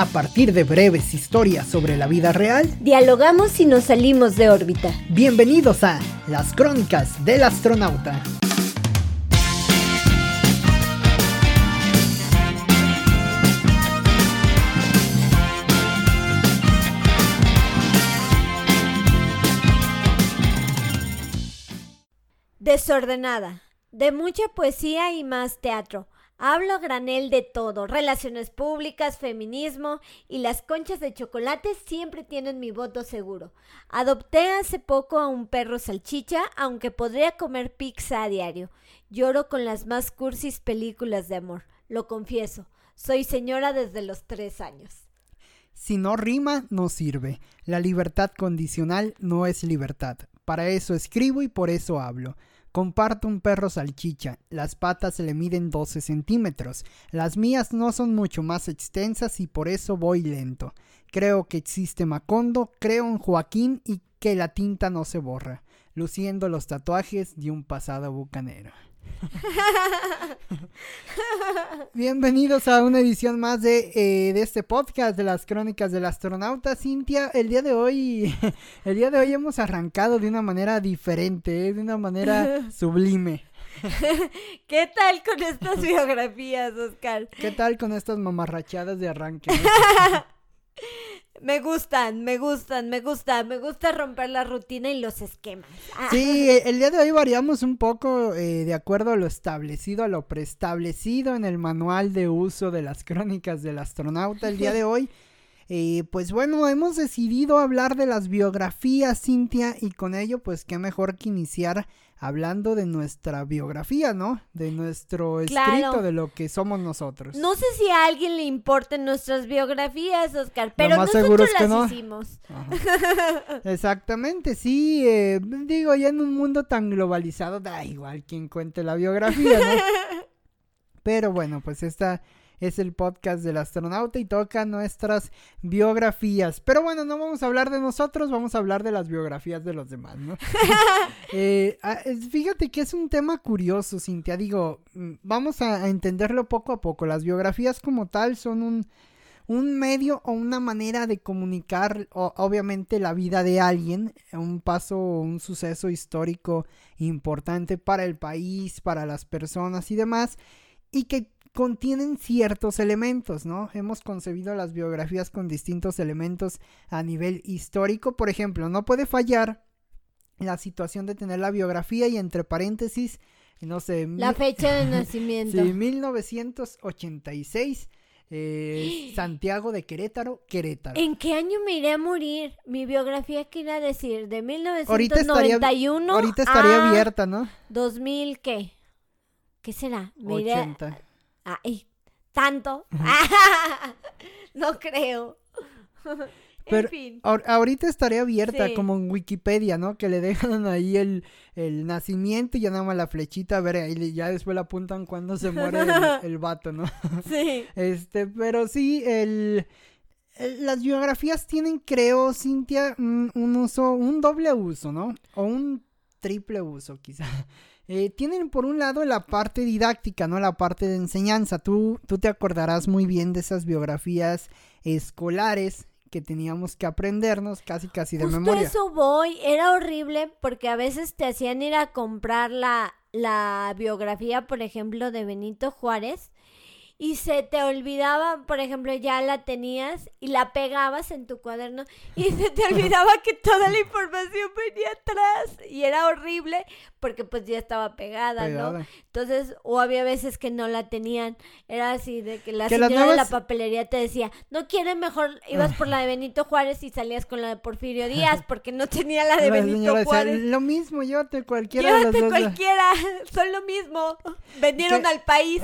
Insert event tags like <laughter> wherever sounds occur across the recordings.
A partir de breves historias sobre la vida real, dialogamos y nos salimos de órbita. Bienvenidos a Las Crónicas del Astronauta. Desordenada, de mucha poesía y más teatro Hablo a granel de todo, relaciones públicas, feminismo y las conchas de chocolate siempre tienen mi voto seguro. Adopté hace poco a un perro salchicha, aunque podría comer pizza a diario. Lloro con las más cursis películas de amor, lo confieso. Soy señora desde los tres años. Si no rima, no sirve. La libertad condicional no es libertad. Para eso escribo y por eso hablo. Comparto un perro salchicha. Las patas se le miden 12 centímetros. Las mías no son mucho más extensas y por eso voy lento. Creo que existe Macondo, creo en Joaquín y que la tinta no se borra, luciendo los tatuajes de un pasado bucanero. <laughs> Bienvenidos a una edición más de, eh, de, este podcast de las crónicas del astronauta. Cintia, el día de hoy, <laughs> el día de hoy hemos arrancado de una manera diferente, eh, de una manera <laughs> sublime. ¿Qué tal con estas biografías, Oscar? ¿Qué tal con estas mamarrachadas de arranque? Me gustan, me gustan, me gusta, me gusta romper la rutina y los esquemas. Ah. Sí, el día de hoy variamos un poco eh, de acuerdo a lo establecido, a lo preestablecido en el manual de uso de las crónicas del astronauta. El día de hoy, <laughs> eh, pues bueno, hemos decidido hablar de las biografías, Cintia, y con ello, pues qué mejor que iniciar hablando de nuestra biografía, ¿no? De nuestro escrito, de lo que somos nosotros. No sé si a alguien le importen nuestras biografías, Oscar, pero nosotros las hicimos. Exactamente, sí. Eh, digo, ya en un mundo tan globalizado, da igual quien cuente la biografía, ¿no? <laughs> pero bueno, pues esta es el podcast del astronauta y toca nuestras biografías. Pero bueno, no vamos a hablar de nosotros, vamos a hablar de las biografías de los demás, ¿no? <laughs> Eh, ah, fíjate que es un tema curioso, Cintia. Digo, mm, vamos a, entenderlo poco a poco. Las biografías como tal son un un medio o una manera de comunicar obviamente la vida de alguien, un paso, un suceso histórico importante para el país, para las personas y demás, y que contienen ciertos elementos, ¿no? Hemos concebido las biografías con distintos elementos a nivel histórico. Por ejemplo, no puede fallar la situación de tener la biografía y entre paréntesis, no sé. La fecha de <laughs> nacimiento. sí, 1986. Eh, <gasps> Santiago de Querétaro, Querétaro. ¿En qué año me iré a morir? Mi biografía, ¿qué a decir? De 1991 ahorita estaría, abierta, ¿no? 2000, ¿qué? ¿Qué será? Me 80. Ay, tanto. <laughs> no creo. <laughs> Pero en fin. ahorita estaría abierta como en Wikipedia, ¿no? Que le dejan <laughs> ahí el, el, nacimiento y ya nada más la flechita, a ver, ahí ya después la apuntan cuando se muere el, vato, ¿no? Sí. Este, pero sí, el, las biografías tienen, creo, Cintia, un, un uso, un doble uso, ¿no? O un triple uso, quizá. Eh, tienen por un lado la parte didáctica, ¿no? La parte de enseñanza. Tú, tú te acordarás muy bien de esas biografías escolares que teníamos que aprendernos casi casi de Justo memoria. eso voy, era horrible porque a veces te hacían ir a comprar la, la biografía, por ejemplo, de Benito Juárez y se te olvidaba, por ejemplo, ya la tenías y la pegabas en tu cuaderno y se te <laughs> olvidaba que toda la información venía atrás y era horrible porque pues ya estaba pegada, ¿no? Entonces, o había veces que no la tenían, era así de que la señora de la papelería te decía, no quieres mejor, ibas por la de Benito Juárez y salías con la de Porfirio Díaz porque no tenía la de <laughs> Benito Juárez. lo mismo, llévate cualquiera llévate de cualquiera, <laughs> son lo mismo, vendieron al país.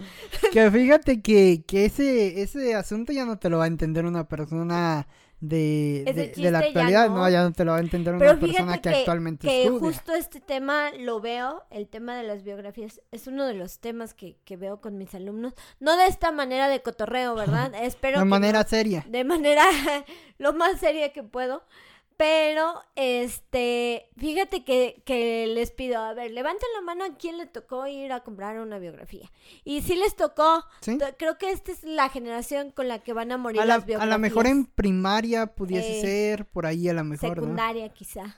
<laughs> que fíjate que, que ese, ese asunto ya no te lo va a entender una persona de, de, la actualidad, no. ya no te lo va a entender una persona que, actualmente que justo este tema lo veo, el tema de las biografías, es uno de los temas que, que veo con mis alumnos, no de esta manera de cotorreo, ¿verdad? <laughs> Espero De manera seria. De manera <laughs> lo más seria que puedo, Pero, este, fíjate que, que les pido, a ver, levanten la mano a quién le tocó ir a comprar una biografía. Y sí les tocó. Creo que esta es la generación con la que van a morir A la, las a biografías. la mejor en primaria pudiese Eh, ser, por ahí a la mejor, ¿no? Secundaria, quizá.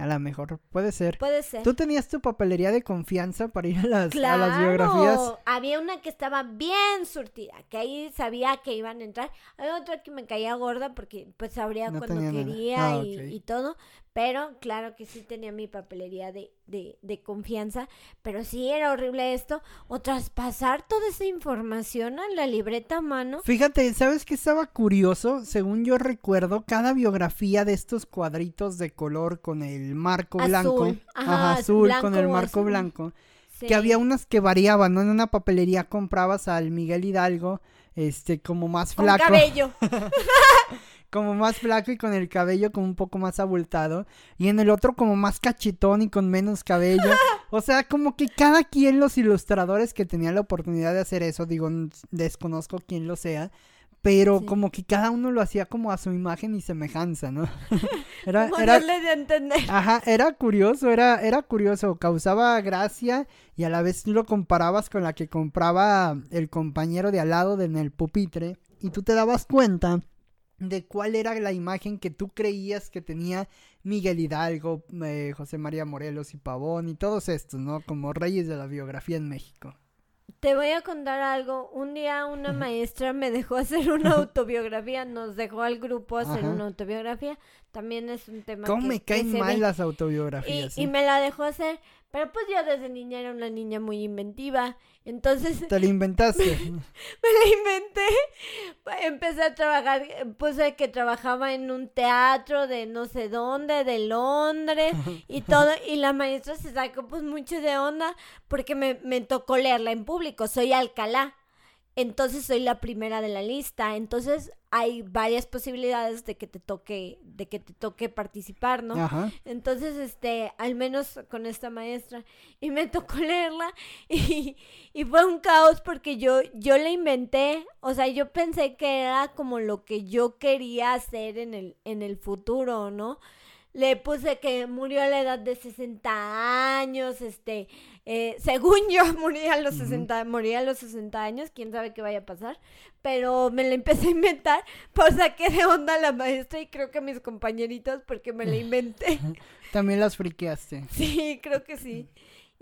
A la mejor, puede ser. Puede ser. ¿Tú tenías tu papelería de confianza para ir a las, a Claro, las biografías? había una que estaba bien surtida, que ahí sabía que iban a entrar. Hay otra que me caía gorda porque pues sabría No cuando quería Ah, y, y todo. Pero claro que sí tenía mi papelería de, de, de confianza. Pero sí era horrible esto. O traspasar toda esa información a la libreta a mano. Fíjate, ¿sabes qué estaba curioso? Según yo recuerdo, cada biografía de estos cuadritos de color con el marco blanco, Azul, ajá, azul, con el marco azul. blanco, Sí. que había unas que variaban, ¿no? En una papelería comprabas al Miguel Hidalgo, este, como más Con flaco, cabello. <laughs> <laughs> como más flaco y con el cabello como un poco más abultado, y en el otro como más cachetón y con menos cabello. <laughs> O sea, como que cada quien, los ilustradores que tenían la oportunidad de hacer eso, digo, desconozco quién lo sea, pero Sí. como que cada uno lo hacía como a su imagen y semejanza, ¿no? <laughs> era, Como era, darle de entender. ajá, era curioso, era, era curioso, causaba gracia y a la vez lo comparabas con la que compraba el compañero de al lado de en el pupitre y tú te dabas cuenta de cuál era la imagen que tú creías que tenía Miguel Hidalgo, eh, José María Morelos y Pavón y todos estos, ¿no? Como reyes de la biografía en México. Te voy a contar algo. Un día una maestra me dejó hacer una <laughs> autobiografía, nos dejó al grupo hacer Ajá. una autobiografía. También es un tema ¿Cómo que, me caen se mal ve. las Y, autobiografías? y eh? me la dejó hacer, pero pues yo desde niña era una niña muy inventiva. Entonces Te la inventaste. <laughs> me la inventé. Empecé a trabajar, puse que trabajaba en un teatro de no sé dónde, de Londres y <laughs> todo. Y la maestra se sacó pues mucho de onda porque me, me tocó leerla en público. Soy Alcalá. Entonces soy la primera de la lista. Entonces hay varias posibilidades de que te toque, de que te toque participar, ¿no? Ajá. Entonces, este, al menos con esta maestra, y me tocó <laughs> leerla y, y fue un caos porque yo, yo la inventé, o sea, yo pensé que era como lo que yo quería hacer en el, en el futuro, ¿no? Le puse que murió a la edad de 60 años, este, eh, según yo <laughs> moría a los Ujú. 60, moría a los 60 años, quién sabe qué vaya a pasar, pero me la empecé a inventar, <laughs> pues saqué de onda a la maestra y creo que a mis compañeritos porque me la <laughs> inventé. También las friqueaste. Sí, creo que sí.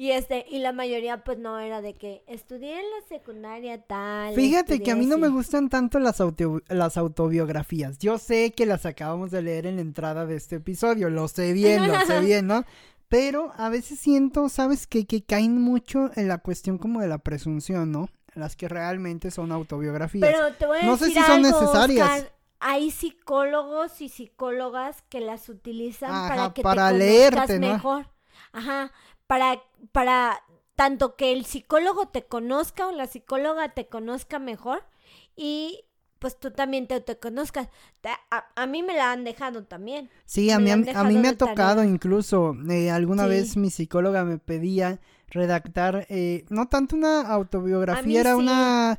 Y este, y la mayoría pues no era de que estudié en la secundaria tal. Fíjate que a mí no me gustan tanto las, auto- las autobiografías. Yo sé que las acabamos de leer en la entrada de este episodio, lo sé bien, lo sé bien, ¿no? Pero a veces siento, ¿sabes qué? Que caen mucho en la cuestión como de la presunción, ¿no? Las que realmente son autobiografías. Pero te voy a No sé decir si son algo, necesarias. Oscar. Hay psicólogos y psicólogas que las utilizan Ajá, para que para te leerte, mejor. Ajá, para, para tanto que el psicólogo te conozca o la psicóloga te conozca mejor y pues tú también te autoconozcas. Te- A, a mí me la han dejado también. Sí, a me mí, a, mí- a dejado mí me ha tocado tarea. incluso, eh, alguna Sí. vez mi psicóloga me pedía redactar, eh, no tanto una autobiografía, era sí. una,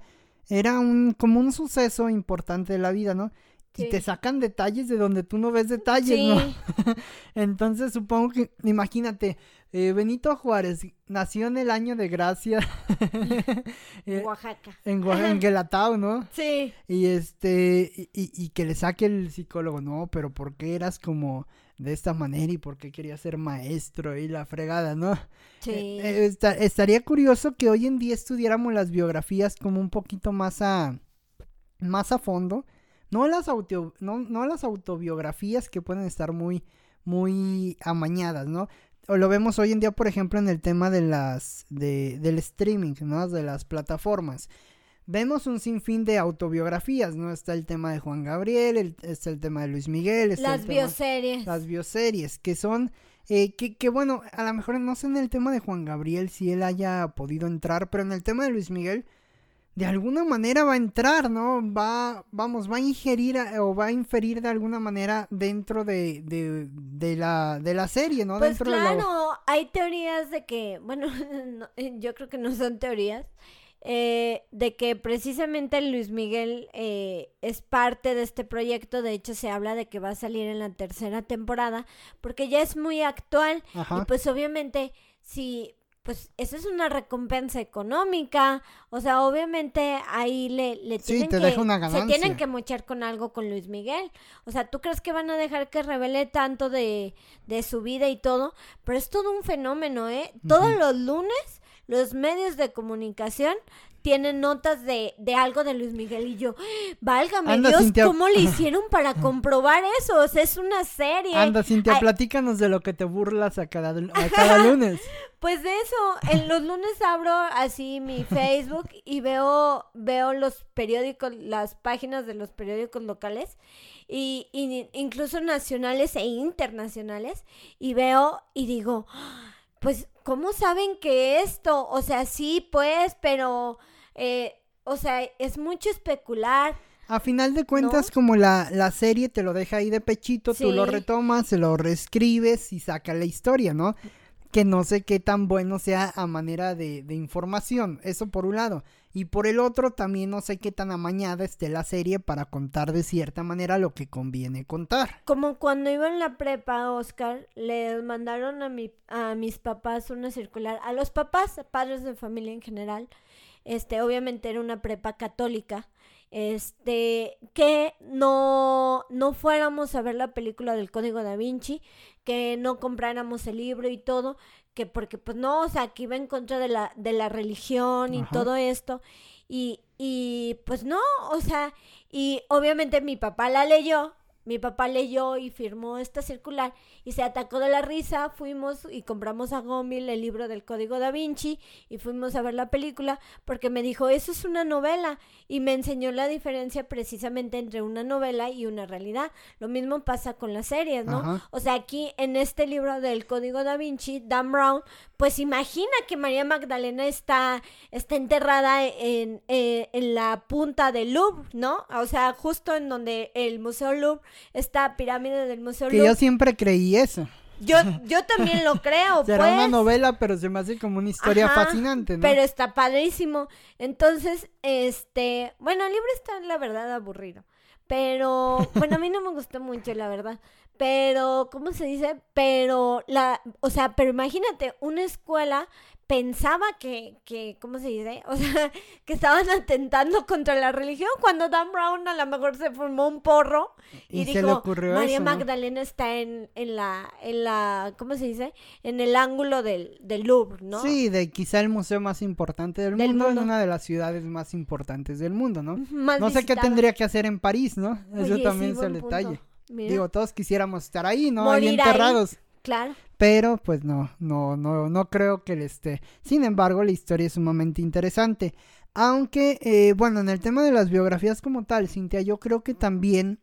era un, como un suceso importante de la vida, ¿no? Y te sacan detalles de donde tú no ves detalles, ¿no? <laughs> Entonces supongo que, imagínate, eh, Benito Juárez nació en el año de gracia <laughs> eh, Oaxaca. en, Oaxaca, en Guelatao, ¿no? Sí. Y este, y, y- y que le saque el psicólogo, no, pero ¿por qué eras como de esta manera y por qué querías ser maestro y la fregada, ¿no? Sí. Eh, esta- estaría curioso que hoy en día estudiáramos las biografías como un poquito más a, más a fondo. No las, auto, no, no las autobiografías que pueden estar muy, muy amañadas, ¿no? O lo vemos hoy en día, por ejemplo, en el tema de las, de, del streaming, ¿no? De las plataformas. Vemos un sinfín de autobiografías, ¿no? Está el tema de Juan Gabriel, el- está el tema de Luis Miguel, está Las el tema- bioseries. las bioseries, que son, eh, que, que bueno, a lo mejor no sé en el tema de Juan Gabriel si él haya podido entrar, pero en el tema de Luis Miguel, de alguna manera va a entrar, ¿no? Va, vamos, va a ingerir a- o va a inferir de alguna manera dentro de, de, de la, de la serie, ¿no? Pues dentro de claro, la... hay teorías de que, bueno, <laughs> no, yo creo que no son teorías, eh, de que precisamente Luis Miguel eh, es parte de este proyecto. De hecho, se habla de que va a salir en la tercera temporada, porque ya es muy actual. Y pues obviamente, si pues eso es una recompensa económica. O sea, obviamente ahí le, le tienen que se tienen que mochar con algo con Luis Miguel. O sea, ¿tú crees que van a dejar que revele tanto de, de su vida y todo? Pero es todo un fenómeno, ¿eh? Todos los lunes los medios de comunicación tienen notas de, de algo de Luis Miguel y yo, válgame Dios, ¿cómo le hicieron para comprobar eso? O sea, es una serie. Anda, Cintia, platícanos de lo que te burlas a cada, a cada lunes. <laughs> Pues de eso, en los lunes abro así mi Facebook y veo, veo los periódicos, las páginas de los periódicos locales y, y incluso nacionales e internacionales y veo y digo, pues, ¿cómo saben que esto? O sea, sí, pues, pero, eh, o sea, es mucho especular. A final de cuentas, como la, la, serie te lo deja ahí de pechito, tú lo retomas, se lo reescribes y saca la historia, ¿no? Que no sé qué tan bueno sea a manera de, de información, eso por un lado. Y por el otro, también no sé qué tan amañada esté la serie para contar de cierta manera lo que conviene contar. Como cuando iba en la prepa, Oscar, le mandaron a, mi, a mis papás una circular, a los papás, padres de familia en general, este, obviamente era una prepa católica, este, que no, no fuéramos a ver la película del Código da Vinci, que no compráramos el libro y todo, que porque pues no, o sea, que iba en contra de la, de la religión y todo esto. Y, y pues no, o sea, y obviamente mi papá la leyó mi papá leyó y firmó esta circular y se atacó de la risa. Fuimos y compramos a Gomil el libro del Código da Vinci y fuimos a ver la película porque me dijo, eso es una novela y me enseñó la diferencia precisamente entre una novela y una realidad. Lo mismo pasa con las series, ¿no? O sea, aquí en este libro del Código da Vinci, Dan Brown, pues imagina que María Magdalena está, está enterrada en, eh, en la punta del Louvre, ¿no? O sea, justo en donde el Museo Louvre esta pirámide del Museo Que yo siempre creí eso. Yo, <laughs> yo también lo creo. <laughs> Será una pues. novela, pero se me hace como una historia fascinante, ¿no? Pero está padrísimo. Entonces, este, bueno, el libro está, la verdad, aburrido. Pero, bueno, a mí no me gustó mucho, la verdad. Pero, ¿cómo se dice? Pero, la, o sea, pero imagínate, una escuela pensaba que, que, ¿cómo se dice? <laughs> O sea, que estaban atentando contra la religión cuando Dan Brown a lo mejor se formó un porro y, dijo, le ocurrió María Magdalena está en, en la, en la, ¿cómo se dice? En el ángulo del, del Louvre, ¿no? Sí, de quizá el museo más importante del, mundo, en una de las ciudades más importantes del mundo, ¿no? no sé qué tendría que hacer en París, ¿no? Eso también es el detalle. Digo, todos quisiéramos estar ahí, ¿no? ahí enterrados. Claro. Pero pues no, no, no, no creo que le esté. Sin embargo, la historia es sumamente interesante. Aunque, eh, bueno, en el tema de las biografías como tal, Cintia, yo creo que también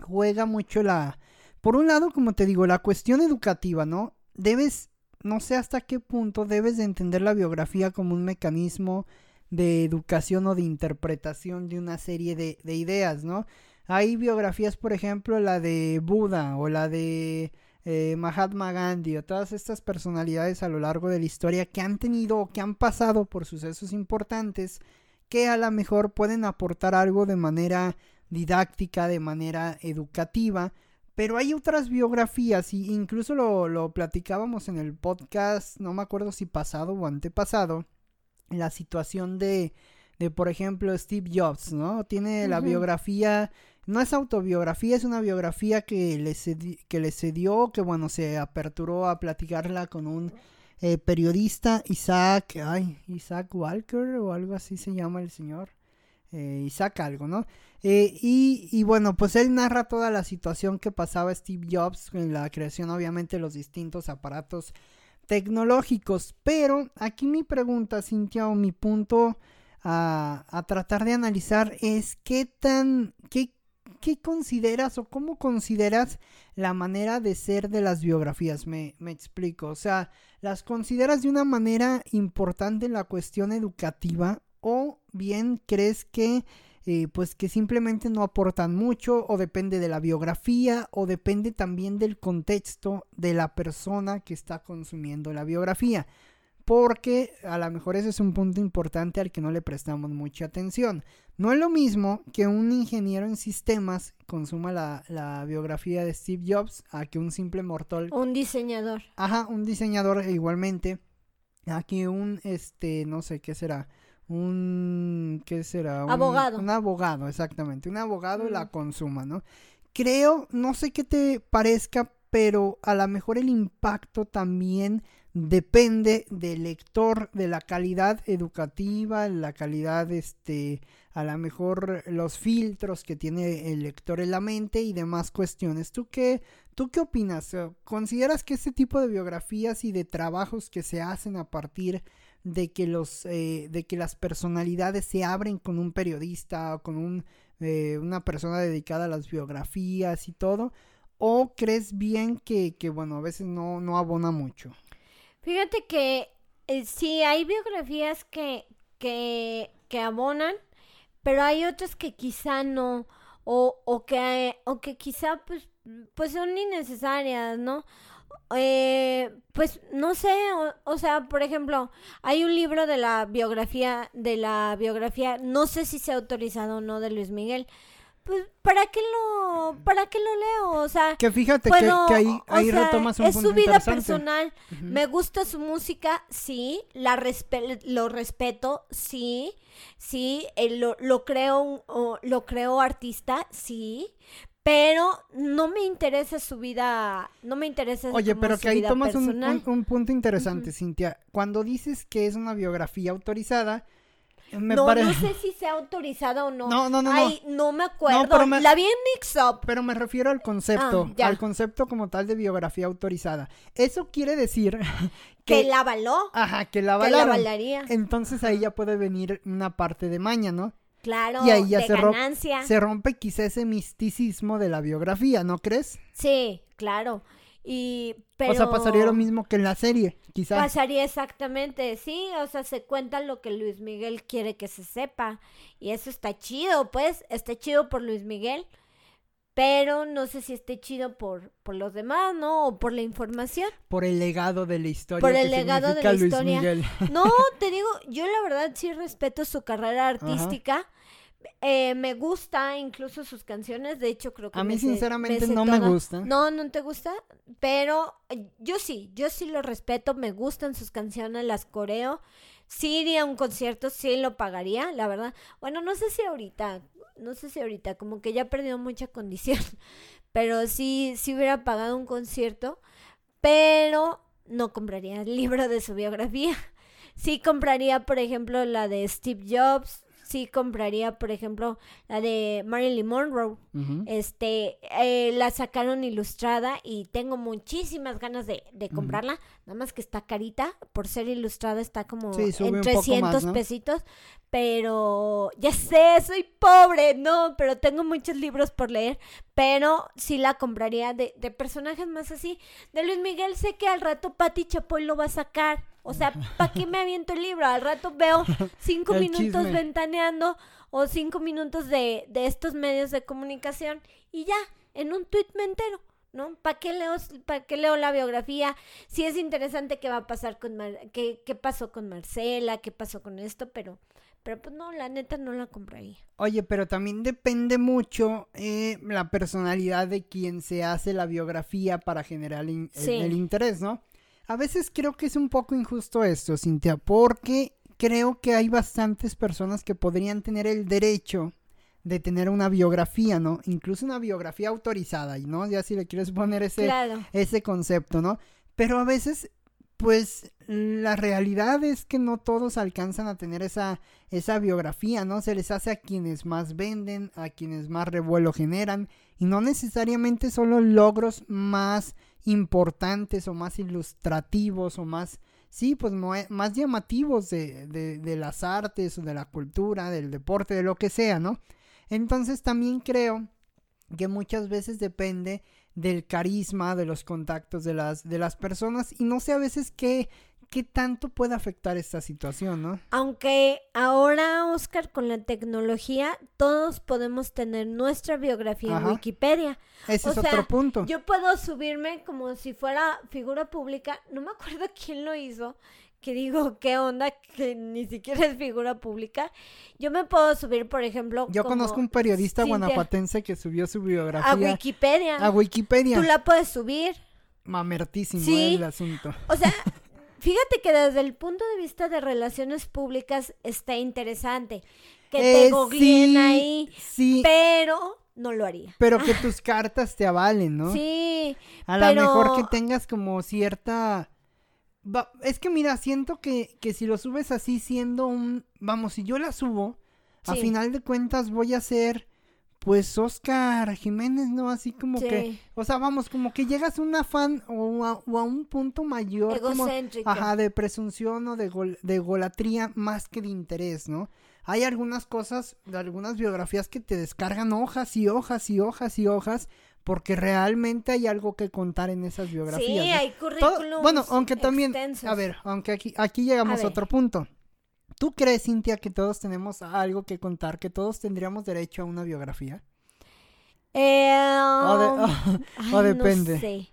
juega mucho la... Por un lado, como te digo, la cuestión educativa, ¿no? Debes, no sé hasta qué punto debes de entender la biografía como un mecanismo de educación o de interpretación de una serie de, de ideas, ¿no? Hay biografías, por ejemplo, la de Buda o la de eh, Mahatma Gandhi o todas estas personalidades a lo largo de la historia que han tenido o que han pasado por sucesos importantes que a lo mejor pueden aportar algo de manera didáctica, de manera educativa, pero hay otras biografías, y incluso lo, lo, platicábamos en el podcast, no me acuerdo si pasado o antepasado, la situación de, de por ejemplo, Steve Jobs, ¿no? Tiene la biografía no es autobiografía, es una biografía que le, que le cedió, que bueno, se aperturó a platicarla con un eh, periodista, Isaac, ay, Isaac Walker o algo así se llama el señor. Eh, Isaac algo, ¿no? Eh, y, bueno, pues él narra toda la situación que pasaba Steve Jobs en la creación, obviamente, de los distintos aparatos tecnológicos. Pero aquí mi pregunta, Cintia, o mi punto a, a tratar de analizar es qué tan, qué ¿qué consideras o cómo consideras la manera de ser de las biografías? Me, me, explico. O sea, ¿las consideras de una manera importante en la cuestión educativa o bien crees que eh, pues que simplemente no aportan mucho o depende de la biografía o depende también del contexto de la persona que está consumiendo la biografía? Porque a lo mejor ese es un punto importante al que no le prestamos mucha atención. No es lo mismo que un ingeniero en sistemas consuma la, la biografía de Steve Jobs a que un simple mortal. Un diseñador. Ajá, un diseñador igualmente. A que un, este, no sé qué será. Un, ¿qué será? Un- Abogado. Un abogado, exactamente. Un abogado la Mm. consuma, ¿no? Creo, no sé qué te parezca, pero a lo mejor el impacto también depende del lector, de la calidad educativa, la calidad, este, a lo mejor los filtros que tiene el lector en la mente y demás cuestiones. ¿Tú qué, tú qué opinas? ¿Consideras que este tipo de biografías y de trabajos que se hacen a partir de que los, eh, de que las personalidades se abren con un periodista o con un, eh, una persona dedicada a las biografías y todo? ¿O crees bien que, que bueno, a veces no, no abona mucho? Fíjate que eh, sí hay biografías que, que, que abonan, pero hay otras que quizá no, o, o que, o que quizá pues, pues son innecesarias, ¿no? Eh, pues no sé, o, o sea, por ejemplo, hay un libro de la biografía, de la biografía, no sé si se ha autorizado o no de Luis Miguel. Pues, ¿para qué lo, para qué lo leo? O sea, Que fíjate puedo, que, que ahí, o ahí sea, retomas un es punto su vida personal. Me gusta su música, sí, la respe- lo respeto, sí, sí, eh, lo, lo creo, lo creo artista, sí, pero no me interesa su vida, no me interesa Oye, como pero su que ahí tomas un, personal. un- un punto interesante. Cintia. Cuando dices que es una biografía autorizada, me no, parece... no sé si sea autorizada o no. No, no, no, no. Ay, no me acuerdo. pero me- La vi en Mix Up. Pero me refiero al concepto, Ah, al concepto como tal de biografía autorizada. Eso quiere decir <laughs> Que que... la avaló. Ajá, que la Que la avalaron. avalaría. Entonces ahí ya puede venir una parte de maña, ¿no? Claro, Y ahí ya de se ganancia. Se rompe quizá ese misticismo de la biografía, ¿no crees? Sí, claro. Y, pero... O sea, pasaría lo mismo que en la serie, Pasaría exactamente, sí, o sea, se cuenta lo que Luis Miguel quiere que se sepa. Y eso está chido, pues, está chido por Luis Miguel. Pero no sé si esté chido por, por los demás, ¿no? O por la información. Por el legado de la historia. Por el legado de la Luis historia. Miguel. No, <laughs> te digo, yo la verdad sí respeto su carrera artística. Eh, me gusta incluso sus canciones, de hecho creo que A mí sinceramente no me gusta. No, no te gusta, pero eh, yo sí, yo sí lo respeto, me gustan sus canciones, las coreo. Sí iría a un concierto, sí lo pagaría, la verdad. Bueno, no sé si ahorita, no sé si ahorita, como que ya perdió mucha condición, <laughs> pero sí, sí hubiera pagado un concierto, pero no compraría el libro de su biografía. <laughs> Sí compraría, por ejemplo, la de Steve Jobs, sí compraría, por ejemplo, la de Marilyn Monroe. Este, eh, la sacaron ilustrada y tengo muchísimas ganas de, de comprarla. Nada más que está carita, por ser ilustrada está como Sí, en un poco más, 300 ¿no? pesitos. Pero ya sé, soy pobre, no, pero tengo muchos libros por leer. Pero sí la compraría de, de personajes más así. De Luis Miguel sé que al rato Patti Chapoy lo va a sacar. O sea, <laughs> ¿para qué me aviento el libro? Al rato veo <laughs> cinco El minutos chisme. ventaneando o cinco minutos de, de estos medios de comunicación y ya, en un tuit me entero, ¿no? ¿Para qué leo, para qué leo la biografía? Si es interesante qué va a pasar con Mar- qué, qué pasó con Marcela, qué pasó con esto, pero, pero pues no, la neta no la compraría. Oye, pero también depende mucho eh, la personalidad de quien se hace la biografía para generar el interés, ¿no? A veces creo que es un poco injusto esto, Cintia, porque creo que hay bastantes personas que podrían tener el derecho de tener una biografía, ¿no? Incluso una biografía autorizada, ¿no? Ya si le quieres poner ese, Claro. ese concepto, ¿no? Pero a veces, pues, la realidad es que no todos alcanzan a tener esa, esa biografía, ¿no? Se les hace a quienes más venden, a quienes más revuelo generan, y no necesariamente son los logros más importantes o más ilustrativos o más, sí, pues más llamativos de, de, de las artes o de la cultura, del deporte, de lo que sea, ¿no? Entonces también creo que muchas veces depende del carisma, de los contactos de las, de las personas y no sé a veces qué, qué tanto puede afectar esta situación, ¿no? Aunque ahora, Oscar, con la tecnología, todos podemos tener nuestra biografía Ajá. en Wikipedia. Ese O es sea, otro punto. Yo puedo subirme como si fuera figura pública. No me acuerdo <laughs> quién lo hizo. que digo, ¿qué onda? Que ni siquiera es figura pública. Yo me puedo subir, por ejemplo. Yo como conozco un periodista Cintia guanajuatense que subió su A biografía Wikipedia. a Wikipedia. Tú la puedes subir. Mamertísimo Sí. eh, el asunto. O sea, <laughs> fíjate que desde el punto de vista de relaciones públicas está interesante. Que te Eh, googleen sí, ahí, Sí, pero no lo haría. pero que <laughs> tus cartas te avalen, ¿no? Sí, A lo pero- mejor que tengas como cierta... Es que mira, siento que, que si lo subes así siendo un... Vamos, si yo la subo, a final de cuentas voy a ser... Pues Oscar Jiménez, ¿no? Así como que... sí, O sea, vamos, como que llegas a un afán o a, o a un punto mayor como... egocéntrico. Ajá, de presunción o de, gol- de golatría más que de interés, ¿no? Hay algunas cosas, algunas biografías que te descargan hojas y hojas y hojas y hojas porque realmente hay algo que contar en esas biografías. Sí, ¿no? hay Todo- currículums bueno, aunque también, extensos. a ver, aunque aquí, aquí llegamos A a, otro punto. ¿Tú crees, Cintia, que todos tenemos algo que contar, que todos tendríamos derecho a una biografía? Eh, O, de- <laughs> o ay, depende. No sé.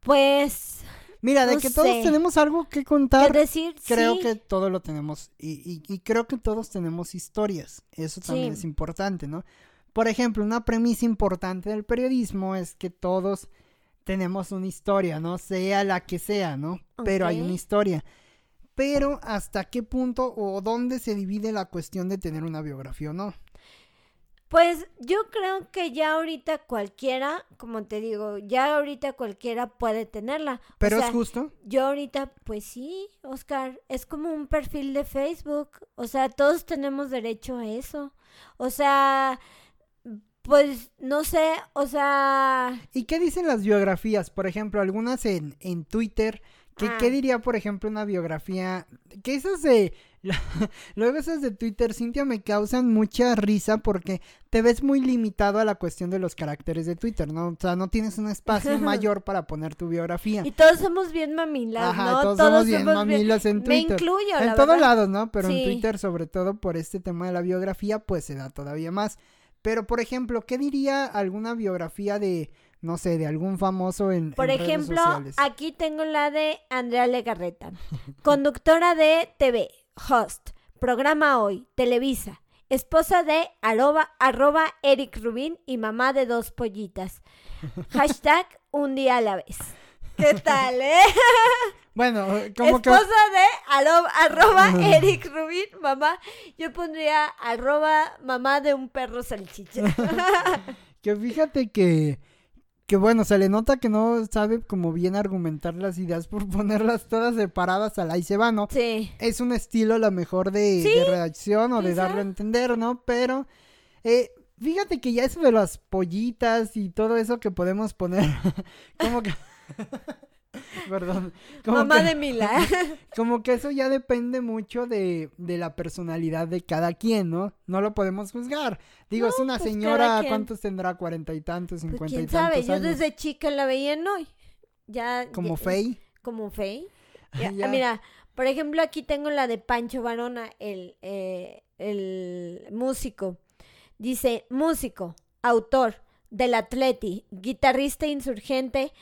Pues, Mira, de no que todos tenemos algo que ¿qué contar, decir? creo Sí, que todo lo tenemos y, y- y creo que todos tenemos historias. Eso también Sí. es importante, ¿no? Por ejemplo, una premisa importante del periodismo es que todos tenemos una historia, ¿no? Sea la que sea, ¿no? Pero hay una historia. Pero hasta qué punto o dónde se divide la cuestión de tener una biografía o no. Pues yo creo que ya ahorita cualquiera, como te digo, ya ahorita cualquiera puede tenerla. O Pero sea, es justo. Yo ahorita, pues sí, Oscar, es como un perfil de Facebook. O sea, todos tenemos derecho a eso. O sea, pues no sé, o sea, ¿Y qué dicen las biografías? Por ejemplo, algunas en, en Twitter. ¿Qué, Ah. ¿Qué diría, por ejemplo, una biografía? Que esas de... <laughs> Luego esas de Twitter, Cintia, me causan mucha risa porque te ves muy limitado a la cuestión de los caracteres de Twitter, ¿no? O sea, no tienes un espacio <laughs> mayor para poner tu biografía. y todos somos bien mamilas, Ajá, ¿no? todos, somos bien mamilas en Me Twitter. incluyo, En la todos verdad. lados, ¿no? Pero en. Twitter, sobre todo por este tema de la biografía, pues se da todavía más. Pero, por ejemplo, ¿qué diría alguna biografía de, no sé, de algún famoso en, Por en ejemplo, aquí tengo la de Andrea Legarreta, conductora de TV, host, programa hoy, Televisa, esposa de arroba, arroba Eric Rubin y mamá de dos pollitas. Hashtag un día a la vez. ¿Qué tal, eh? Bueno, como que... Esposa de arroba, arroba <laughs> Eric Rubin, mamá. Yo pondría arroba mamá de un perro salchicha. <laughs> Que fíjate que, que bueno, se le nota que no sabe como bien argumentar las ideas por <laughs> ponerlas todas separadas al ahí se va, ¿no? Sí. Es un estilo a lo mejor de, Sí, de redacción o de quizá. darlo a entender, ¿no? Pero eh, fíjate que ya eso de las pollitas y todo eso que podemos poner, <laughs> como que... <laughs> <laughs> Perdón. Como mamá que, de Mila. <laughs> como que eso ya depende mucho de, de la personalidad de cada quien, ¿no? No lo podemos juzgar. Digo, es una pues, señora. ¿cuántos tendrá? ¿Cuarenta y tantos, Pues cincuenta y quién tantos sabe, yo desde chica la veía en hoy. Ya, Como Fey. Como Fey. <laughs> Mira, por ejemplo, aquí tengo la de Pancho Varona, el, eh, el músico. Dice, músico, autor del Atleti, guitarrista insurgente,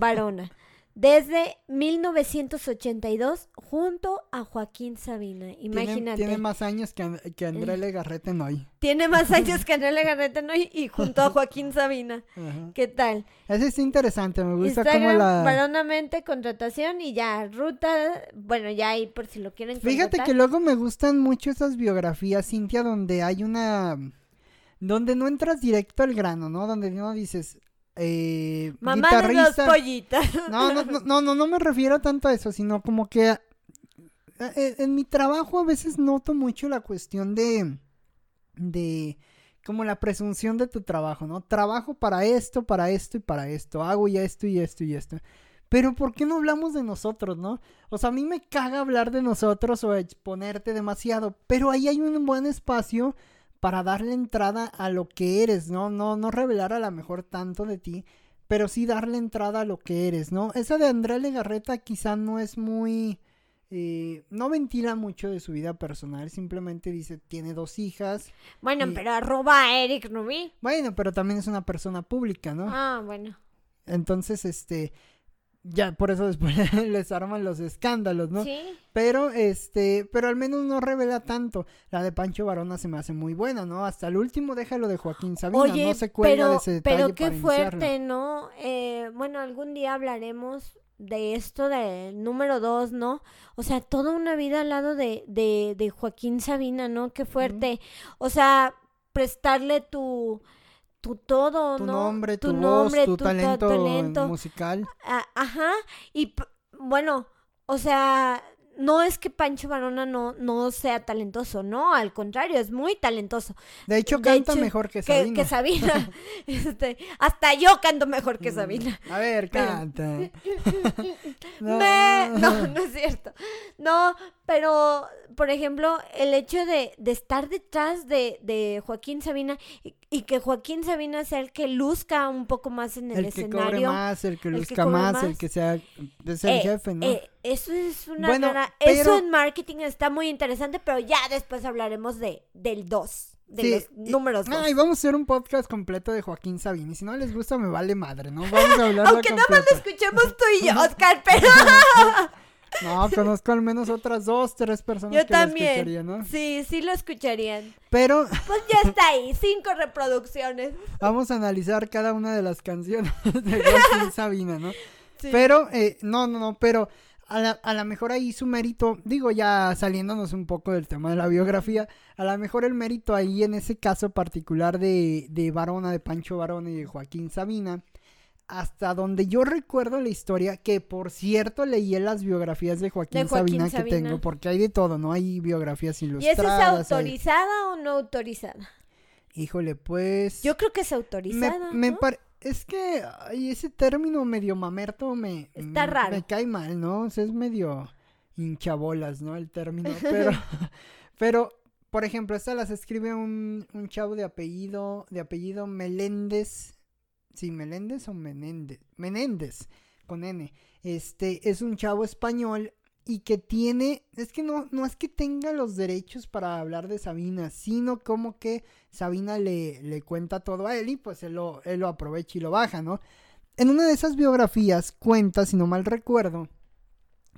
Varona. Desde 1982, junto a Joaquín Sabina. Imagínate. tiene más años que, And- que André Legarrete en hoy. Tiene más <laughs> años que Andrea Legarreta ¿no? y, junto a Joaquín Sabina. ¿Qué tal? Ese es interesante, me gusta Instagram, la... Varonamente, contratación y ya, ruta, bueno, ya ahí por si lo quieren Fíjate contratar. que luego me gustan mucho esas biografías, Cintia, donde hay una... Donde no entras directo al grano, ¿no? Donde no dices... Eh, Mamá de dos pollitas. <laughs> No, no, no, no, no, no me refiero tanto a eso, sino como que eh, eh, en mi trabajo a veces noto mucho la cuestión de, de, como la presunción de tu trabajo, ¿no? Trabajo para esto, para esto y para esto, hago ya esto y esto y esto. Pero ¿por qué no hablamos de nosotros, no? O sea, a mí me caga hablar de nosotros o exponerte demasiado, pero ahí hay un buen espacio para darle entrada a lo que eres, ¿no? No, no revelar a lo mejor tanto de ti, pero sí darle entrada a lo que eres, ¿no? Esa de Andrea Legarreta quizá no es muy... eh, no ventila mucho de su vida personal, simplemente dice, tiene dos hijas. Bueno, Y- pero arroba a Eric Rubí. Bueno, pero también es una persona pública, ¿no? Ah, bueno. Entonces, este, ya por eso después <laughs> les arman los escándalos, ¿no? Sí. Pero este, pero al menos no revela tanto. La de Pancho Varona se me hace muy buena, ¿no? Hasta el último déjalo de Joaquín Sabina, Oye, no se cuelga pero, de ese detalle pero qué para fuerte, ¿no? Eh, bueno, algún día hablaremos de esto del número dos, ¿no? O sea, toda una vida al lado de, de, de Joaquín Sabina, ¿no? Qué fuerte. O sea, prestarle tu, tu todo, Tu ¿no? nombre, tu, tu voz, nombre, tu, tu talento, talento. musical. Ajá, y bueno, o sea, no es que Pancho Varona no, no sea talentoso, no, al contrario, es muy talentoso. De hecho, De canta hecho, mejor que Sabina. que Sabina. <laughs> <laughs> Este, hasta yo canto mejor que Sabina. A ver, canta. <laughs> Me- No, no es cierto. No, pero, por ejemplo, el hecho de, de estar detrás de, de Joaquín Sabina y, y que Joaquín Sabina sea el que luzca un poco más en el, El que cobre escenario. más, el que el que luzca más, el que sea es el Eh, jefe, ¿no? eh, eso es una Bueno, pero- Eso en marketing está muy interesante, pero ya después hablaremos de del 2, de Sí, los y- números 2. Ay, vamos a hacer un podcast completo de Joaquín Sabina. Y si no les gusta, me vale madre, ¿no? Vamos a hablar Aunque nada más lo escuchemos tú y yo, <laughs> Oscar, pero <laughs> No, conozco al menos otras dos, tres personas yo que lo escucharían, ¿no? Sí, sí lo escucharían. Pero Pues ya está ahí, cinco reproducciones. vamos a analizar cada una de las canciones de Joaquín Sabina, ¿no? Sí. Pero, eh, no, no, no, pero a la, a la mejor ahí su mérito, digo ya saliéndonos un poco del tema de la biografía, a lo mejor el mérito ahí en ese caso particular de, de Varona, de Pancho Varona y de Joaquín Sabina, hasta donde yo recuerdo la historia, que por cierto leí en las biografías de Joaquín, De Joaquín Sabina, Sabina. que tengo, porque hay de todo, ¿no? Hay biografías ¿Y esa ilustradas. es hay- autorizada o no autorizada? Híjole, pues... Yo creo que es autorizada. me ¿no? pare- Es que ay, ese término medio mamerto me, Está raro. me cae mal, ¿no? O sea, es medio hinchabolas, ¿no? El término. <laughs> Pero, pero por ejemplo, esta las escribe un, un chavo de apellido, de apellido Meléndez. Sí, Meléndez o Menéndez. Menéndez, con N. Este, es un chavo español y que tiene, es que no, no es que tenga los derechos para hablar de Sabina, sino como que Sabina le, le cuenta todo a él y pues él lo, él lo aprovecha y lo baja, ¿no? En una de esas biografías cuenta, si no mal recuerdo,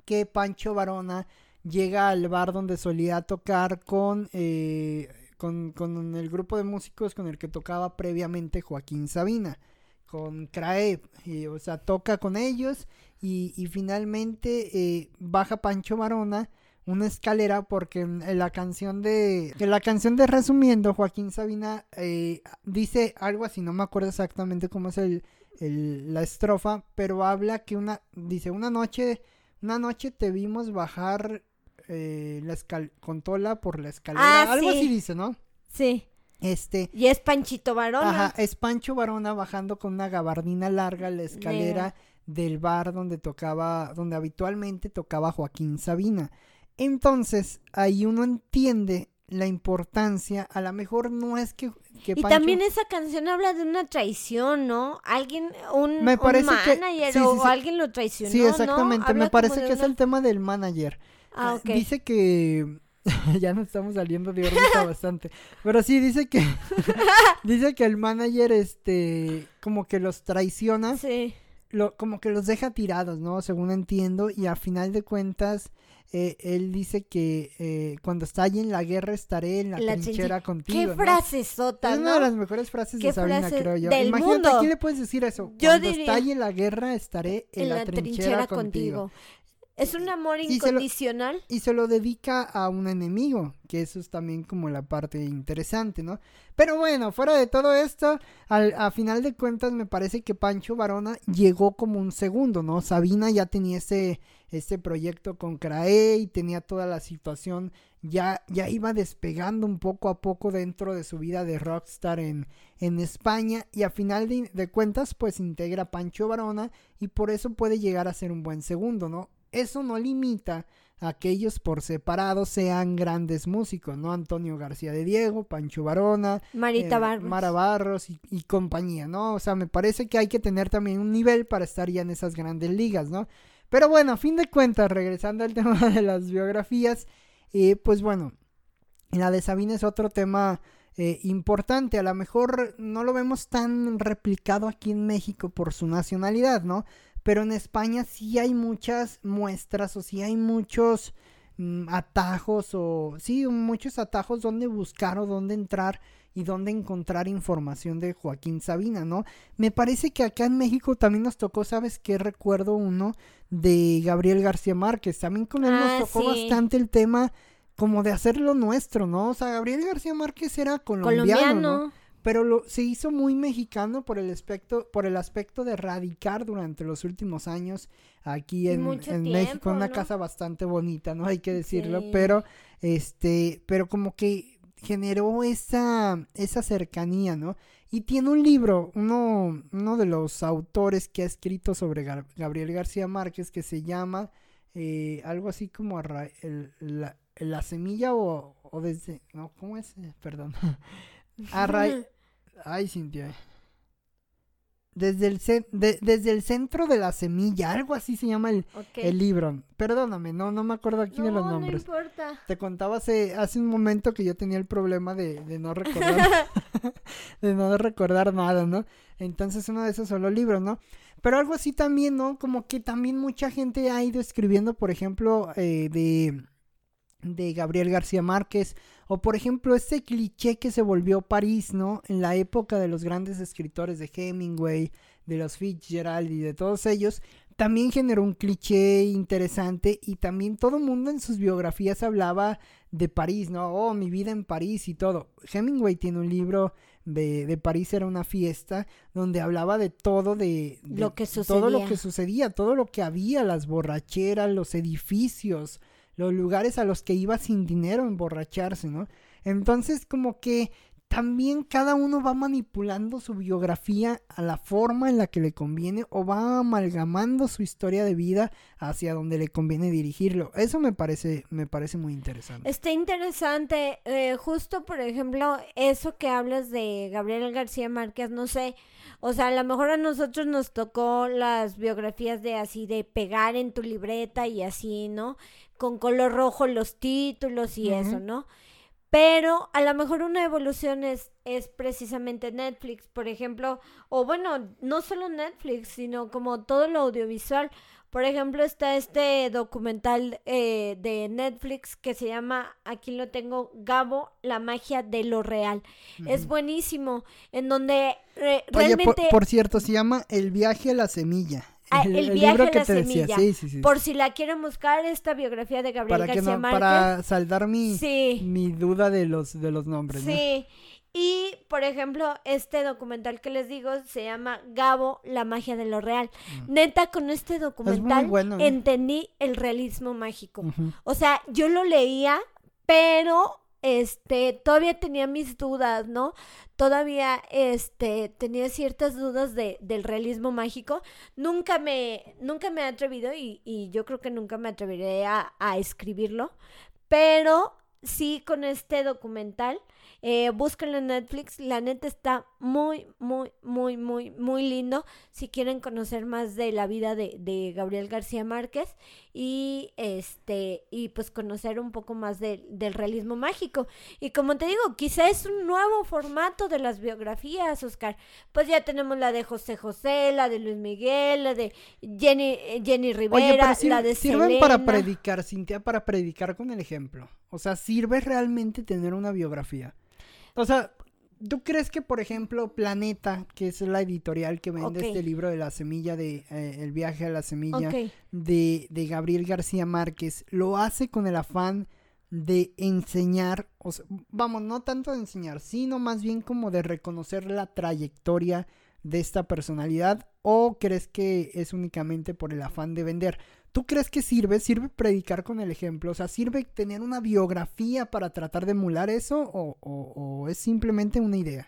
que Pancho Varona llega al bar donde solía tocar con, eh, con, con el grupo de músicos con el que tocaba previamente Joaquín Sabina, con Crae, y, o sea, toca con ellos y, y finalmente eh, baja Pancho Varona una escalera porque en en la canción de en la canción de resumiendo Joaquín Sabina eh, dice algo así no me acuerdo exactamente cómo es el, el- la estrofa pero habla que una dice una noche una noche te vimos bajar eh, la escal con Tola por la escalera Ah, algo sí. así dice no Sí. Este Y es Panchito Varona. Ajá, es Pancho Varona bajando con una gabardina larga la escalera del bar donde tocaba, donde habitualmente tocaba Joaquín Sabina. Entonces, ahí uno entiende la importancia, a lo mejor no es que, que Y también esa canción habla de una traición, ¿no? Alguien, un, Me un parece que- manager sí, sí, o alguien lo traicionó, Sí, ¿no? exactamente, Habla me parece que es el tema del manager. Ah, Ah, ok. Dice que <laughs> ya nos estamos saliendo de órbita <laughs> bastante. Pero sí dice que <laughs> dice que el manager este como que los traiciona, Sí. lo, como que los deja tirados, ¿no? Según entiendo y a final de cuentas eh, él dice que eh, cuando está allí en la guerra estaré en la, La trinchera trinche- contigo. Qué ¿no? frase sota, Es una de las mejores frases de Sabina, frase creo yo. del Imagínate, mundo. ¿a quién le puedes decir eso? Yo Cuando diría- está allí en la guerra estaré en, la, trinchera, contigo. Es un amor Y se lo- incondicional. y se lo dedica a un enemigo, que eso es también como la parte interesante, ¿no? Pero bueno, fuera de todo esto, al, a final de cuentas me parece que Pancho Varona llegó como un segundo, ¿no? Sabina ya tenía ese, este proyecto con Crae y tenía toda la situación, ya, ya iba despegando un poco a poco dentro de su vida de rockstar en, en España y a final de, de cuentas pues integra a Pancho Varona y por eso puede llegar a ser un buen segundo, ¿no? Eso no limita a que ellos por separado sean grandes músicos, ¿no? Antonio García de Diego, Pancho Varona, Marita eh, Barros. Mara Barros y, y compañía, ¿no? O sea, me parece que hay que tener también un nivel para estar ya en esas grandes ligas, ¿no? Pero bueno, a fin de cuentas, regresando al <laughs> tema de las biografías, eh, pues bueno, la de Sabina es otro tema eh, importante. A lo mejor no lo vemos tan replicado aquí en México por su nacionalidad, ¿no? Pero en España sí hay muchas muestras o sí hay muchos mm, atajos o sí, muchos atajos donde buscar o donde entrar y dónde encontrar información de Joaquín Sabina, ¿no? Me parece que acá en México también nos tocó, ¿sabes qué? Recuerdo uno de Gabriel García Márquez, también con él nos Ah, tocó sí. bastante el tema como de hacerlo nuestro, ¿no? O sea, Gabriel García Márquez era colombiano, ¿no? Pero lo, se hizo muy mexicano por el aspecto por el aspecto de radicar durante los últimos años aquí en, en tiempo, México una ¿no? casa bastante bonita no hay que decirlo Sí. pero este pero como que generó esa esa cercanía no y tiene un libro uno uno de los autores que ha escrito sobre Gar- Gabriel García Márquez que se llama eh, algo así como el- la, la semilla o, o desde no cómo es Eh, perdón <laughs> Arra- Ay, Cintia. Desde el, de- desde el centro de la semilla, algo así se llama el, el libro. Perdóname, no, no me acuerdo aquí de los no, nombres. No importa. Te contaba hace, hace un momento que yo tenía el problema de, de no recordar, <laughs> de no recordar nada, ¿no? Entonces uno de esos son los libros, ¿no? Pero algo así también, ¿no? Como que también mucha gente ha ido escribiendo, por ejemplo, eh, de, de Gabriel García Márquez, o por ejemplo, este cliché que se volvió París, ¿no? En la época de los grandes escritores de Hemingway, de los Fitzgerald y de todos ellos, también generó un cliché interesante y también todo el mundo en sus biografías hablaba de París, ¿no? Oh, mi vida en París y todo. Hemingway tiene un libro de, de París era una fiesta donde hablaba de todo, de, de Lo que todo lo que sucedía, todo lo que había, las borracheras, los edificios, los lugares a los que iba sin dinero a emborracharse, ¿no? Entonces como que también cada uno va manipulando su biografía a la forma en la que le conviene o va amalgamando su historia de vida hacia donde le conviene dirigirlo. Eso me parece, me parece muy interesante. Está interesante, eh, justo por ejemplo, eso que hablas de Gabriel García Márquez, no sé, o sea, a lo mejor a nosotros nos tocó las biografías de así, de pegar en tu libreta y así, ¿no? Con color rojo los títulos y eso. ¿no? Pero a lo mejor una evolución es, es precisamente Netflix, por ejemplo, o bueno, no solo Netflix, sino como todo lo audiovisual. Por ejemplo, está este documental eh, de Netflix que se llama, aquí lo tengo, Gabo, la magia de lo real. Es buenísimo, en donde re- Oye, realmente, por, por cierto, se llama El viaje a la semilla. Ah, El viaje a la semilla. Sí, sí, sí. por si la quieren buscar, esta biografía de Gabriel para que García no, Márquez. para saldar mi, mi duda de los de los nombres, ¿no? Sí. Y, por ejemplo, este documental que les digo se llama Gabo, la magia de lo real. Neta, con este documental Mm. bueno, ¿no? entendí el realismo mágico. O sea, yo lo leía, pero este todavía tenía mis dudas, ¿no? Todavía este tenía ciertas dudas de, del realismo mágico. Nunca me, nunca me he atrevido y, y yo creo que nunca me atreveré a, escribirlo. Pero sí con este documental. Eh, búsquenlo en Netflix. La neta está muy, muy, muy, muy, muy lindo. Si quieren conocer más de la vida de, de Gabriel García Márquez y este y pues conocer un poco más de- del realismo mágico y como te digo quizá es un nuevo formato de las biografías Oscar pues ya tenemos la de José José la de Luis Miguel la de Jenny eh, Jenny Oye, Rivera pero sir- la de sirven para predicar, Cintia, para predicar con el ejemplo. O sea, ¿sirve realmente tener una biografía? O sea, ¿tú crees que, por ejemplo, Planeta, que es la editorial que vende este libro de la semilla de eh, El viaje a la semilla de, de Gabriel García Márquez, lo hace con el afán de enseñar, o sea, vamos, no tanto de enseñar, sino más bien como de reconocer la trayectoria de esta personalidad o crees que es únicamente por el afán de vender? ¿Tú crees que sirve? ¿Sirve predicar con el ejemplo? O sea, ¿sirve tener una biografía para tratar de emular eso o, o- o es simplemente una idea?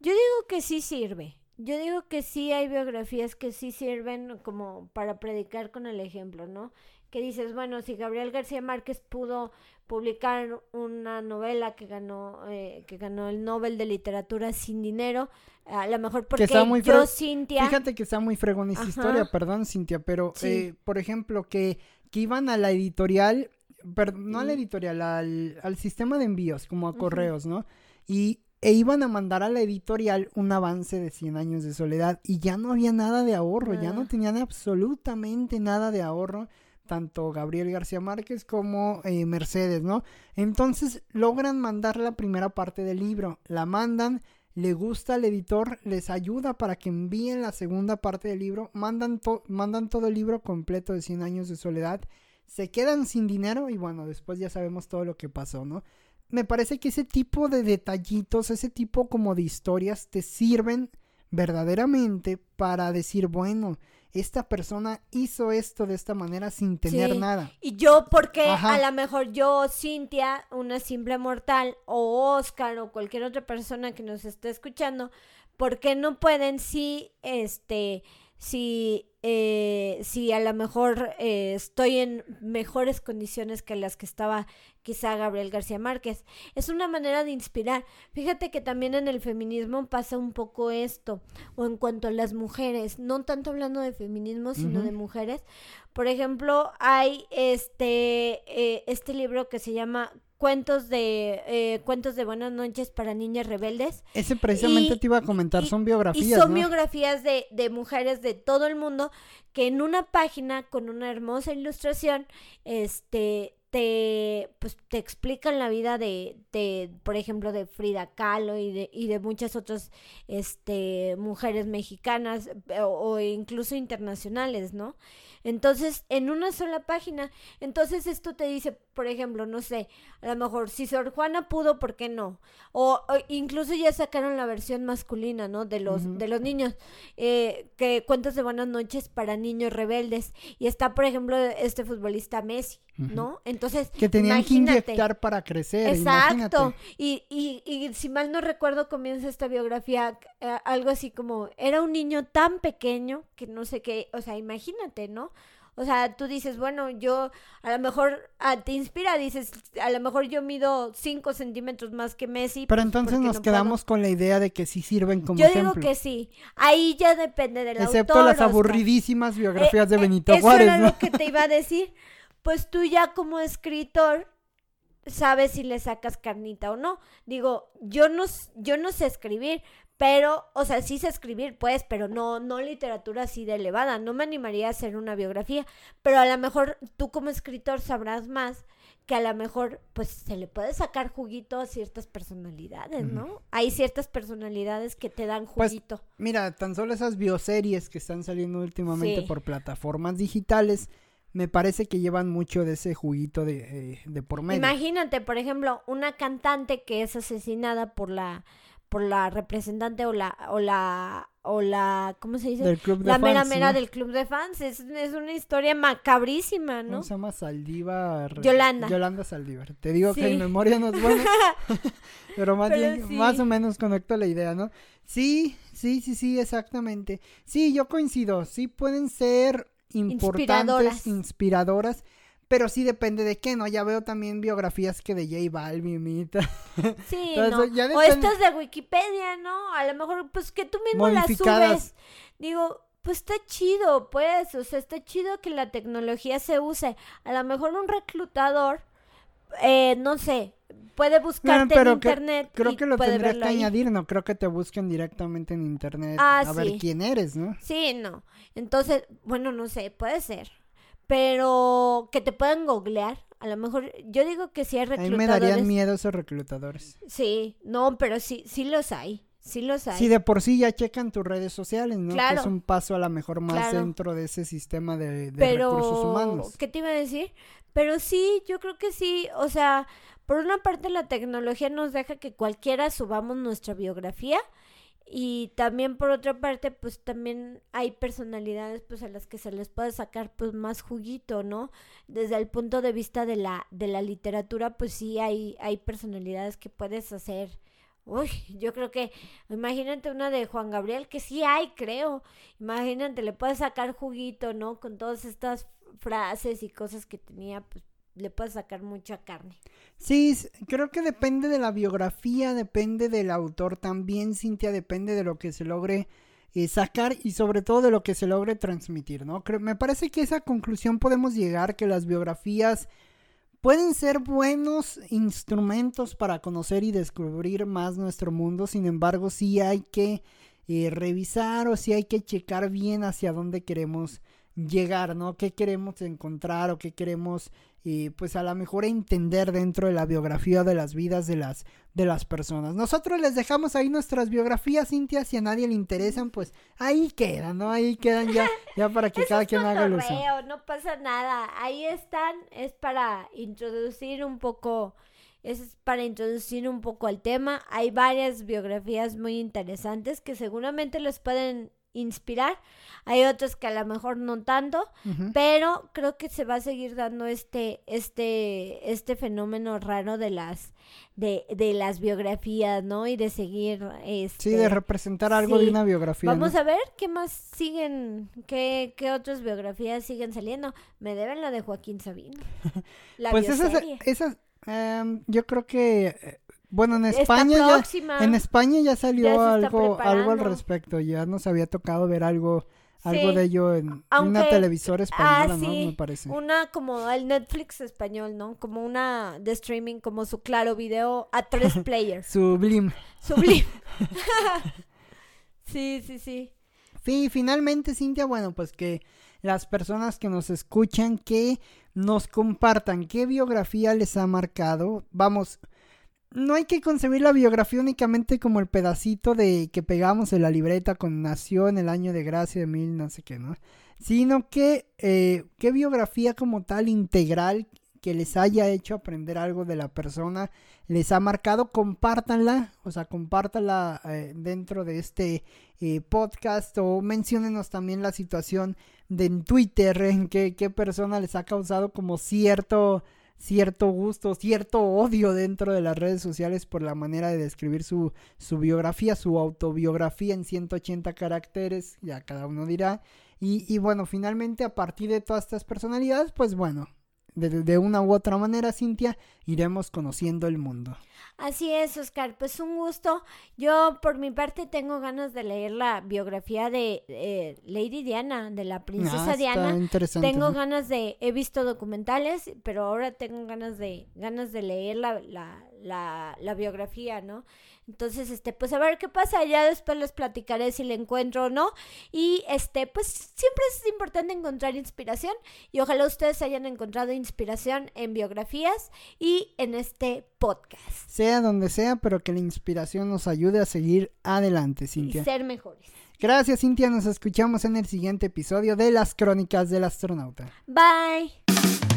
Yo digo que sí sirve. Yo digo que sí hay biografías que sí sirven como para predicar con el ejemplo, ¿no? Que dices, bueno, si Gabriel García Márquez pudo publicar una novela que ganó eh, que ganó el Nobel de Literatura sin dinero, a lo mejor porque está muy yo, Cintia, Fíjate que está muy fregón esa Ajá. historia, perdón, Cintia, pero, Sí. eh, por ejemplo, que, que iban a la editorial, perdón, no a la editorial, al, al sistema de envíos, como a correos, ¿no? Y e iban a mandar a la editorial un avance de 100 años de soledad y ya no había nada de ahorro, ya no tenían absolutamente nada de ahorro tanto Gabriel García Márquez como eh, Mercedes, ¿no? Entonces logran mandar la primera parte del libro, la mandan, le gusta al editor, les ayuda para que envíen la segunda parte del libro, mandan, mandan todo el libro completo de 100 años de soledad, se quedan sin dinero y bueno, después ya sabemos todo lo que pasó, ¿no? Me parece que ese tipo de detallitos, ese tipo como de historias te sirven verdaderamente para decir, bueno, esta persona hizo esto de esta manera sin tener nada. Y yo, porque a lo mejor yo, Cintia, una simple mortal, o Oscar, o cualquier otra persona que nos esté escuchando, ¿por qué no pueden si, este, si eh, si a lo mejor eh, estoy en mejores condiciones que las que estaba quizá Gabriel García Márquez. Es una manera de inspirar. Fíjate que también en el feminismo pasa un poco esto, o en cuanto a las mujeres, no tanto hablando de feminismo, sino de mujeres. Por ejemplo, hay este, eh, este libro que se llama cuentos de eh, cuentos de buenas noches para niñas rebeldes. Ese precisamente te iba a comentar, son biografías. Y son biografías de, de mujeres de todo el mundo que en una página con una hermosa ilustración, este, te, pues, te explican la vida de, de, por ejemplo, de Frida Kahlo y de, y de muchas otras este, mujeres mexicanas o, o incluso internacionales, ¿no? Entonces, en una sola página. Entonces, esto te dice, por ejemplo, no sé, a lo mejor si Sor Juana pudo, ¿por qué no? O, incluso ya sacaron la versión masculina, ¿no? De los, de los niños, eh, que cuentos de buenas noches para niños rebeldes. Y está, por ejemplo, este futbolista Messi, ¿no? Entonces, que tenían que inyectar para crecer. Exacto. Y, y, y si mal no recuerdo, comienza esta biografía eh, algo así como, era un niño tan pequeño que no sé qué, o sea, imagínate, ¿no? O sea, tú dices, bueno, yo a lo mejor ah, te inspira, dices, a lo mejor yo mido 5 centímetros más que Messi. Pero entonces nos quedamos con la idea de que sí sirven como yo ejemplo. Yo digo que sí. Ahí ya depende del Excepto las aburridísimas biografías de eh, Benito eh, Juárez. Eso era lo que te iba a decir. <laughs> Pues tú ya como escritor sabes si le sacas carnita o no. Digo, yo no, yo no sé escribir, pero, o sea, sí sé escribir, pues, pero no, no literatura así de elevada. No me animaría a hacer una biografía, pero a lo mejor tú como escritor sabrás más que a lo mejor, pues, se le puede sacar juguito a ciertas personalidades, ¿no? Hay ciertas personalidades que te dan pues, juguito. mira, tan solo esas bioseries que están saliendo últimamente por plataformas digitales, me parece que llevan mucho de ese juguito de, eh, de por medio. Imagínate, por ejemplo, una cantante que es asesinada por la por la representante o la o la o la ¿cómo se dice? la mera mera del club de fans es, es, una historia macabrísima, ¿no? ¿Cómo se llama Saldívar? Yolanda. Yolanda Saldívar. Te digo que mi memoria no es buena, <laughs> <laughs> pero más bien, más o menos conecto la idea, ¿no? Sí, sí, sí, sí, exactamente. Sí, yo coincido. Sí pueden ser importantes, inspiradoras, inspiradoras pero sí depende de qué, ¿no? Ya veo también biografías que de J Balvin, Sí, <laughs> no. O estas de Wikipedia, ¿no? A lo mejor, pues que tú mismo las subes. Digo, pues está chido, pues, o sea, está chido que la tecnología se use. A lo mejor un reclutador, eh, no sé, puede buscarte en internet. creo que lo tendrías que añadir, no creo que te busquen directamente en internet ah, a ver quién eres, ¿no? Sí, no. Entonces, bueno, no sé, puede ser pero que te puedan googlear. A lo mejor, yo digo que sí hay reclutadores. A mí me darían miedo esos reclutadores. Sí, no, pero sí, sí los hay. Sí los hay. Sí, de por sí ya checan tus redes sociales, ¿no? Claro. Que es un paso a lo mejor más dentro de ese sistema de, de recursos humanos. ¿Qué te iba a decir? Pero sí, yo creo que sí. O sea, por una parte la tecnología nos deja que cualquiera subamos nuestra biografía y también por otra parte pues también hay personalidades pues a las que se les puede sacar pues más juguito no desde el punto de vista de la de la literatura pues sí hay hay personalidades que puedes hacer uy yo creo que imagínate una de Juan Gabriel que sí hay creo imagínate le puedes sacar juguito no con todas estas frases y cosas que tenía pues le puedes sacar mucha carne. Sí, creo que depende de la biografía, depende del autor también, Cintia, depende de lo que se logre eh, sacar y sobre todo de lo que se logre transmitir, ¿no? Creo, me parece que esa conclusión podemos llegar, que las biografías pueden ser buenos instrumentos para conocer y descubrir más nuestro mundo, sin embargo sí hay que eh, revisar o sí hay que checar bien hacia dónde queremos llegar, ¿no? ¿Qué queremos encontrar o qué queremos, eh, pues a lo mejor entender dentro de la biografía de las vidas de las, de las personas? Nosotros les dejamos ahí nuestras biografías, Cintia, si a nadie le interesan, pues ahí quedan, ¿no? Ahí quedan ya, <laughs> ya para que cada quien haga lo uso. No pasa nada, ahí están, es para introducir un poco... Es para introducir un poco al tema. Hay varias biografías muy interesantes que seguramente les pueden inspirar. Hay otros que a lo mejor no tanto, pero creo que se va a seguir dando este, este, este fenómeno raro de las, de, de las biografías, ¿no? Y de seguir, este, sí, de representar algo de una biografía. Vamos a ver qué más siguen, qué, qué otras biografías siguen saliendo. Me deben la de Joaquín Sabino. <laughs> La pues esas, esas em, yo creo que eh, bueno, en España ya, en España ya salió algo, algo al respecto. Ya nos había tocado ver algo, algo de ello en una televisora española, ah, ¿no? Me parece. Una como el Netflix español, ¿no? Como una de streaming, como su claro video a tres <laughs> players. Sublim. Sublim. <laughs> sí, sí, sí. Sí, finalmente, Cintia, bueno, pues que las personas que nos escuchan, que nos compartan qué biografía les ha marcado. Vamos, no hay que concebir la biografía únicamente como el pedacito de que pegamos en la libreta con nació en el año de gracia de mil no sé qué, ¿no? Sino que eh, qué biografía como tal integral que les haya hecho aprender algo de la persona, les ha marcado, compártanla, o sea, compártanla eh, dentro de este eh, podcast o menciónenos también la situación de en Twitter, en qué, qué persona les ha causado como cierto cierto gusto, cierto odio dentro de las redes sociales por la manera de describir su, su biografía, su autobiografía en 180 caracteres, ya cada uno dirá. Y, y bueno, finalmente a partir de todas estas personalidades, pues bueno, de, una u otra manera, Cintia, iremos conociendo el mundo. Así es, Oscar, pues un gusto. Yo por mi parte tengo ganas de leer la biografía de eh, Lady Diana, de la princesa ah, Diana. tengo ganas de, he visto documentales, pero ahora tengo ganas de, ganas de leer la, la, la, la biografía, ¿no? Entonces, este, pues a ver qué pasa, ya después les platicaré si le encuentro o no. Y este, pues siempre es importante encontrar inspiración y ojalá ustedes hayan encontrado inspiración en biografías y en este podcast. Sea donde sea, pero que la inspiración nos ayude a seguir adelante, Cintia. Y ser mejores. Gracias, Cintia. Nos escuchamos en el siguiente episodio de Las Crónicas del Astronauta. Bye.